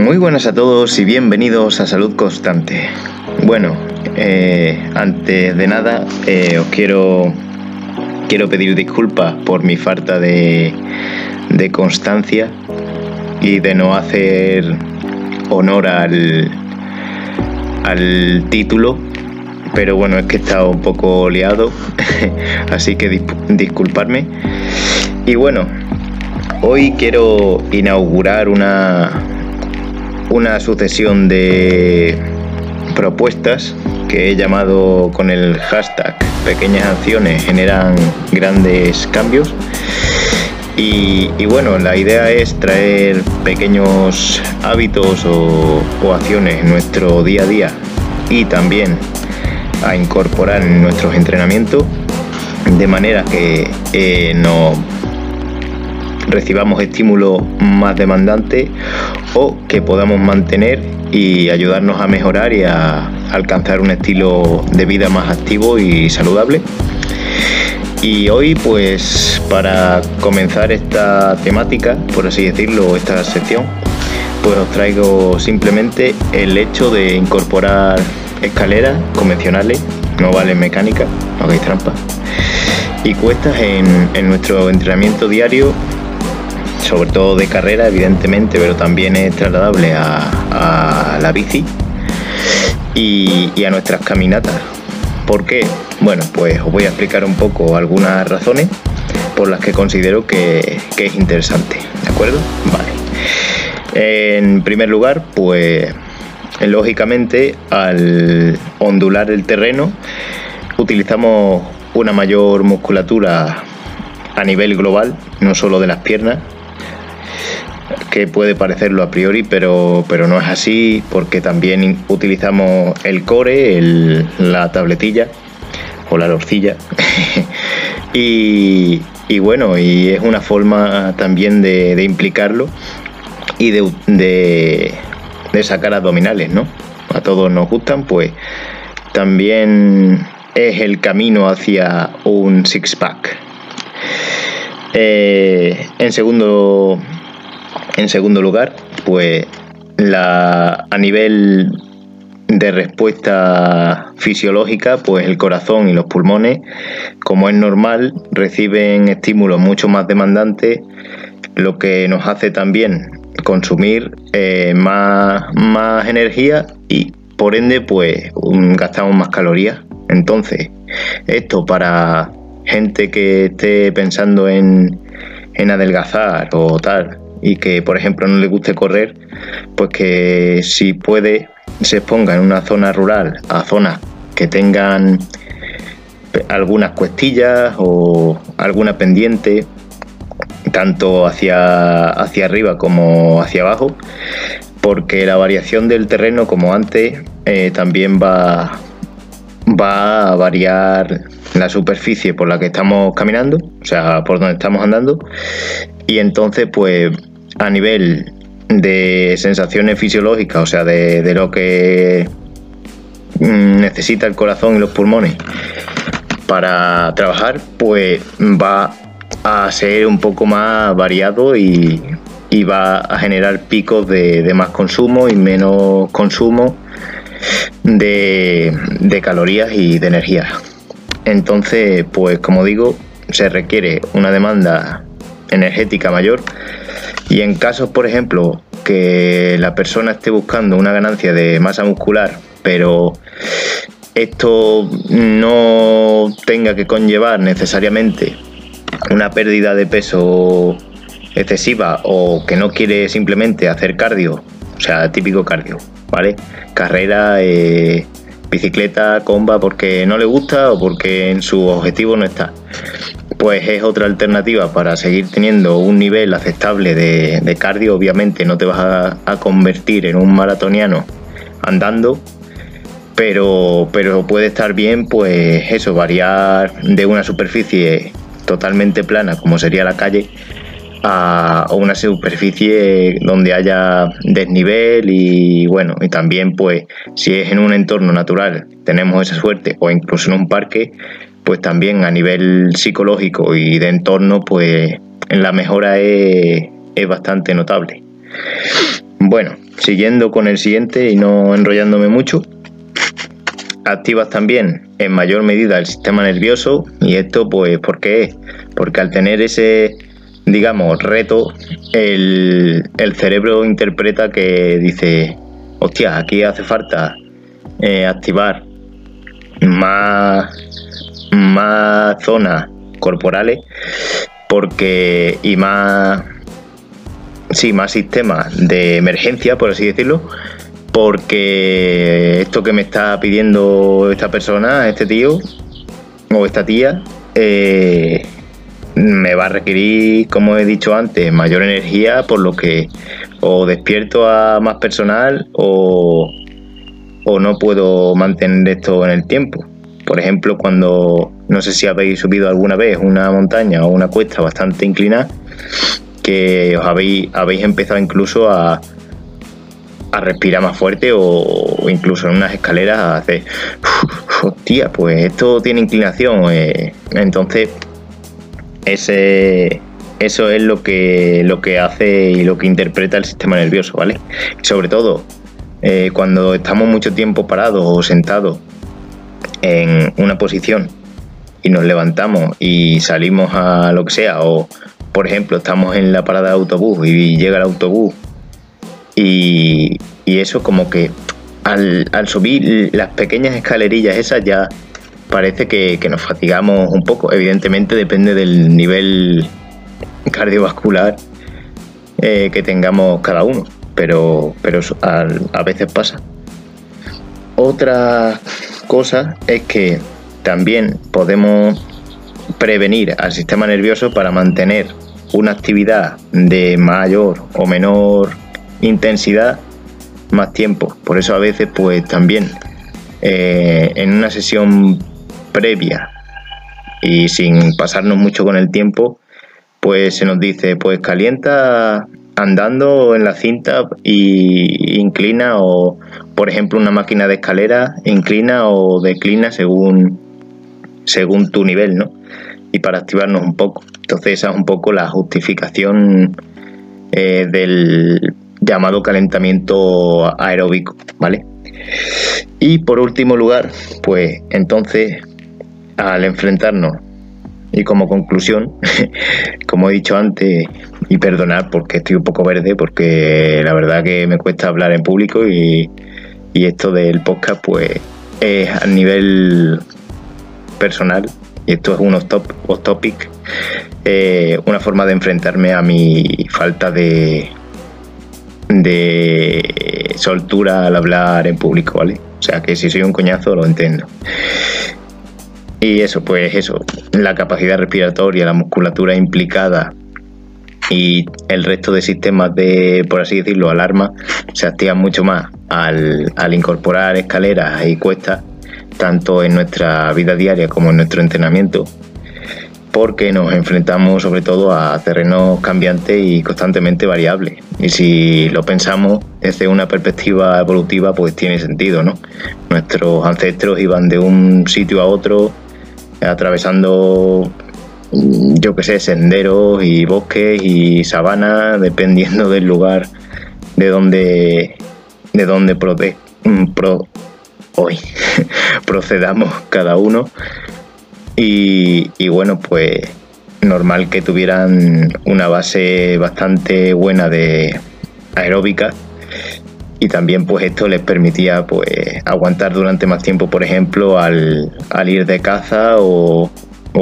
Muy buenas a todos y bienvenidos a Salud Constante. Bueno, eh, antes de nada eh, os quiero, quiero pedir disculpas por mi falta de, de constancia y de no hacer honor al, al título, pero bueno, es que he estado un poco liado, así que disculparme. Y bueno, hoy quiero inaugurar una, una sucesión de propuestas que he llamado con el hashtag pequeñas acciones generan grandes cambios. Y, bueno, la idea es traer pequeños hábitos o, acciones en nuestro día a día y también a incorporar en nuestros entrenamientos de manera que eh, no recibamos estímulos más demandantes o que podamos mantener y ayudarnos a mejorar y a alcanzar un estilo de vida más activo y saludable. Y hoy pues para comenzar esta temática, por así decirlo, esta sección, pues os traigo simplemente el hecho de incorporar escaleras convencionales, no vale mecánica, no hagáis trampa, y cuestas en nuestro entrenamiento diario sobre todo de carrera, evidentemente, pero también es trasladable a, la bici y, a nuestras caminatas. ¿Por qué? Bueno, pues os voy a explicar un poco algunas razones por las que considero que, que es interesante, ¿de acuerdo? Vale. En primer lugar, pues lógicamente al ondular el terreno utilizamos una mayor musculatura a nivel global, no solo de las piernas, que puede parecerlo a priori, pero, pero no es así porque también utilizamos el core, la tabletilla o la lorcilla. y, bueno, y es una forma también de, implicarlo y de, de, sacar abdominales, ¿no? A todos nos gustan, pues también es el camino hacia un six-pack. Eh, en segundo en segundo lugar, pues la, a nivel de respuesta fisiológica, pues el corazón y los pulmones, como es normal, reciben estímulos mucho más demandantes, lo que nos hace también consumir eh, más, más energía y por ende pues gastamos más calorías. Entonces, esto para gente que esté pensando en, en adelgazar o tal, y que por ejemplo no le guste correr, pues que si puede se exponga en una zona rural a zonas que tengan algunas cuestillas o alguna pendiente tanto hacia, hacia arriba como hacia abajo porque la variación del terreno como antes eh, también va, va a variar la superficie por la que estamos caminando, o sea, por donde estamos andando, y entonces pues a nivel de sensaciones fisiológicas, o sea, de, lo que mm, necesita el corazón y los pulmones para trabajar, pues va a ser un poco más variado y, va a generar picos de, más consumo y menos consumo de, de calorías y de energía. Entonces, pues como digo, se requiere una demanda energética mayor y en casos, por ejemplo, que la persona esté buscando una ganancia de masa muscular, pero esto no tenga que conllevar necesariamente una pérdida de peso excesiva o que no quiere simplemente hacer cardio, o sea, típico cardio, ¿vale? Carrera, eh, bicicleta, comba, porque no le gusta o porque en su objetivo no está pues es otra alternativa para seguir teniendo un nivel aceptable de, cardio. Obviamente no te vas a, convertir en un maratoniano andando, pero, pero puede estar bien, pues eso, variar de una superficie totalmente plana, como sería la calle, a una superficie donde haya desnivel y bueno, y también pues si es en un entorno natural tenemos esa suerte o incluso en un parque, pues también a nivel psicológico y de entorno, pues la mejora es, bastante notable. Bueno, siguiendo con el siguiente y no enrollándome mucho, activas también en mayor medida el sistema nervioso y esto pues ¿por qué? Porque al tener ese digamos reto el, cerebro interpreta que dice hostia aquí hace falta eh, activar más más zonas corporales porque y más sí más sistemas de emergencia por así decirlo porque esto que me está pidiendo esta persona, este tío o esta tía, eh, me va a requerir, como he dicho antes, mayor energía, por lo que o despierto a más personal o, o no puedo mantener esto en el tiempo. Por ejemplo, cuando no sé si habéis subido alguna vez una montaña o una cuesta bastante inclinada, que os habéis, habéis empezado incluso a, a respirar más fuerte o incluso en unas escaleras a hacer, hostia, pues esto tiene inclinación. Eh". entonces, ese, eso es lo que, lo que hace y lo que interpreta el sistema nervioso, ¿vale? sobre todo, eh, cuando estamos mucho tiempo parados o sentados en una posición y nos levantamos y salimos a lo que sea, o por ejemplo, estamos en la parada de autobús y llega el autobús y, eso como que al, subir las pequeñas escalerillas esas ya parece que, nos fatigamos un poco. Evidentemente depende del nivel cardiovascular eh, que tengamos cada uno, pero, pero a veces pasa. Otra es que también podemos prevenir al sistema nervioso para mantener una actividad de mayor o menor intensidad más tiempo. Por eso a veces pues también eh, en una sesión previa y sin pasarnos mucho con el tiempo, pues se nos dice pues calienta andando en la cinta y inclina o por ejemplo una máquina de escalera inclina o declina según según tu nivel, ¿no? Y para activarnos un poco. Entonces esa es un poco la justificación eh, del, llamado calentamiento aeróbico, ¿vale? Y por último lugar, pues entonces al enfrentarnos y como conclusión, como he dicho antes, y perdonar porque estoy un poco verde, porque la verdad que me cuesta hablar en público y, esto del podcast pues es a nivel personal, y esto es un off, topic, eh, una forma de enfrentarme a mi falta de, de soltura al hablar en público, ¿vale? O sea que si soy un coñazo lo entiendo. Y eso, pues eso, la capacidad respiratoria, la musculatura implicada y el resto de sistemas de, por así decirlo, alarma, se activan mucho más al, incorporar escaleras y cuestas, tanto en nuestra vida diaria como en nuestro entrenamiento porque nos enfrentamos sobre todo a terrenos cambiantes y constantemente variables. Y si lo pensamos desde una perspectiva evolutiva, pues tiene sentido, ¿no? Nuestros ancestros iban de un sitio a otro, atravesando, yo qué sé, senderos y bosques y sabanas, dependiendo del lugar de donde, de donde hoy, procedamos cada uno. Y, bueno, pues normal que tuvieran una base bastante buena de aeróbica. Y también pues esto les permitía pues aguantar durante más tiempo por ejemplo al, ir de caza o,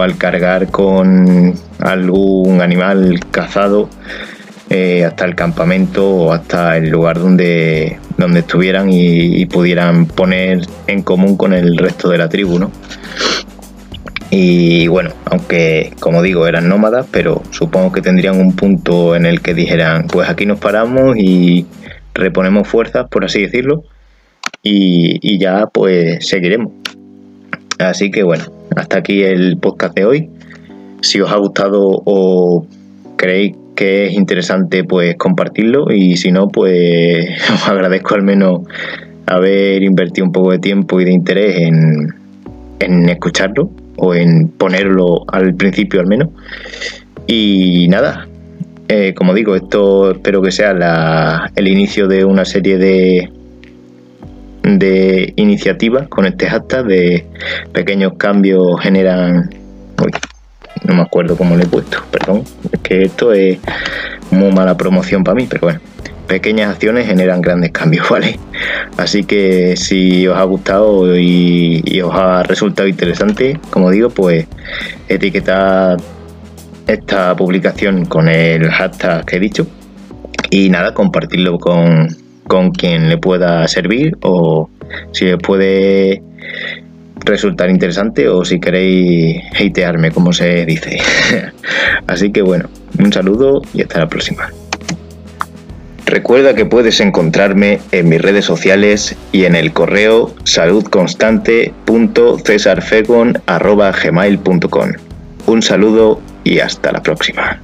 al cargar con algún animal cazado eh, hasta el campamento o hasta el lugar donde, donde estuvieran y, y, pudieran poner en común con el resto de la tribu ¿no? Y bueno, aunque como digo eran nómadas, pero supongo que tendrían un punto en el que dijeran, pues aquí nos paramos y reponemos fuerzas, por así decirlo, y, ya pues seguiremos. Así que bueno, hasta aquí el podcast de hoy. Si os ha gustado o creéis que es interesante, pues compartirlo y si no, pues agradezco al menos haber invertido un poco de tiempo y de interés en, en escucharlo o en ponerlo al principio al menos. Y nada, eh, como digo, esto espero que sea el inicio de una serie de, de iniciativas con este hashtag de pequeños cambios generan... no me acuerdo cómo le he puesto, perdón. Es que esto es muy mala promoción para mí, pero bueno. Pequeñas acciones generan grandes cambios, ¿vale? Así que si os ha gustado y, os ha resultado interesante, como digo, pues etiquetad esta publicación con el hashtag que he dicho y nada, compartirlo con, con quien le pueda servir o si les puede resultar interesante o si queréis hatearme, como se dice. Así que bueno, un saludo y hasta la próxima. Recuerda que puedes encontrarme en mis redes sociales y en el correo saludconstante.cesarfegon.gmail.com. Un saludo y hasta la próxima.